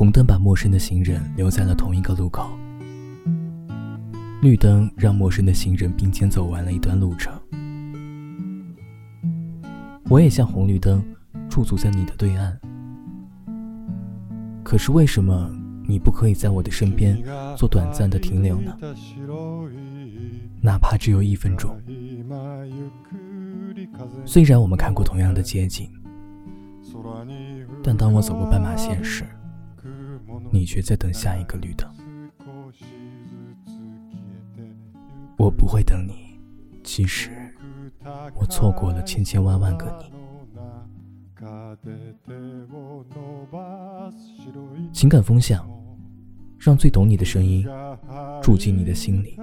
红灯把陌生的行人留在了同一个路口，绿灯让陌生的行人并肩走完了一段路程。我也像红绿灯，驻足在你的对岸。可是为什么你不可以在我的身边做短暂的停留呢？哪怕只有一分钟。虽然我们看过同样的街景，但当我走过斑马线时，你却在等下一个绿灯。我不会等你其实我错过了千千万万个你。情感风向让最懂你的声音住进你的心里。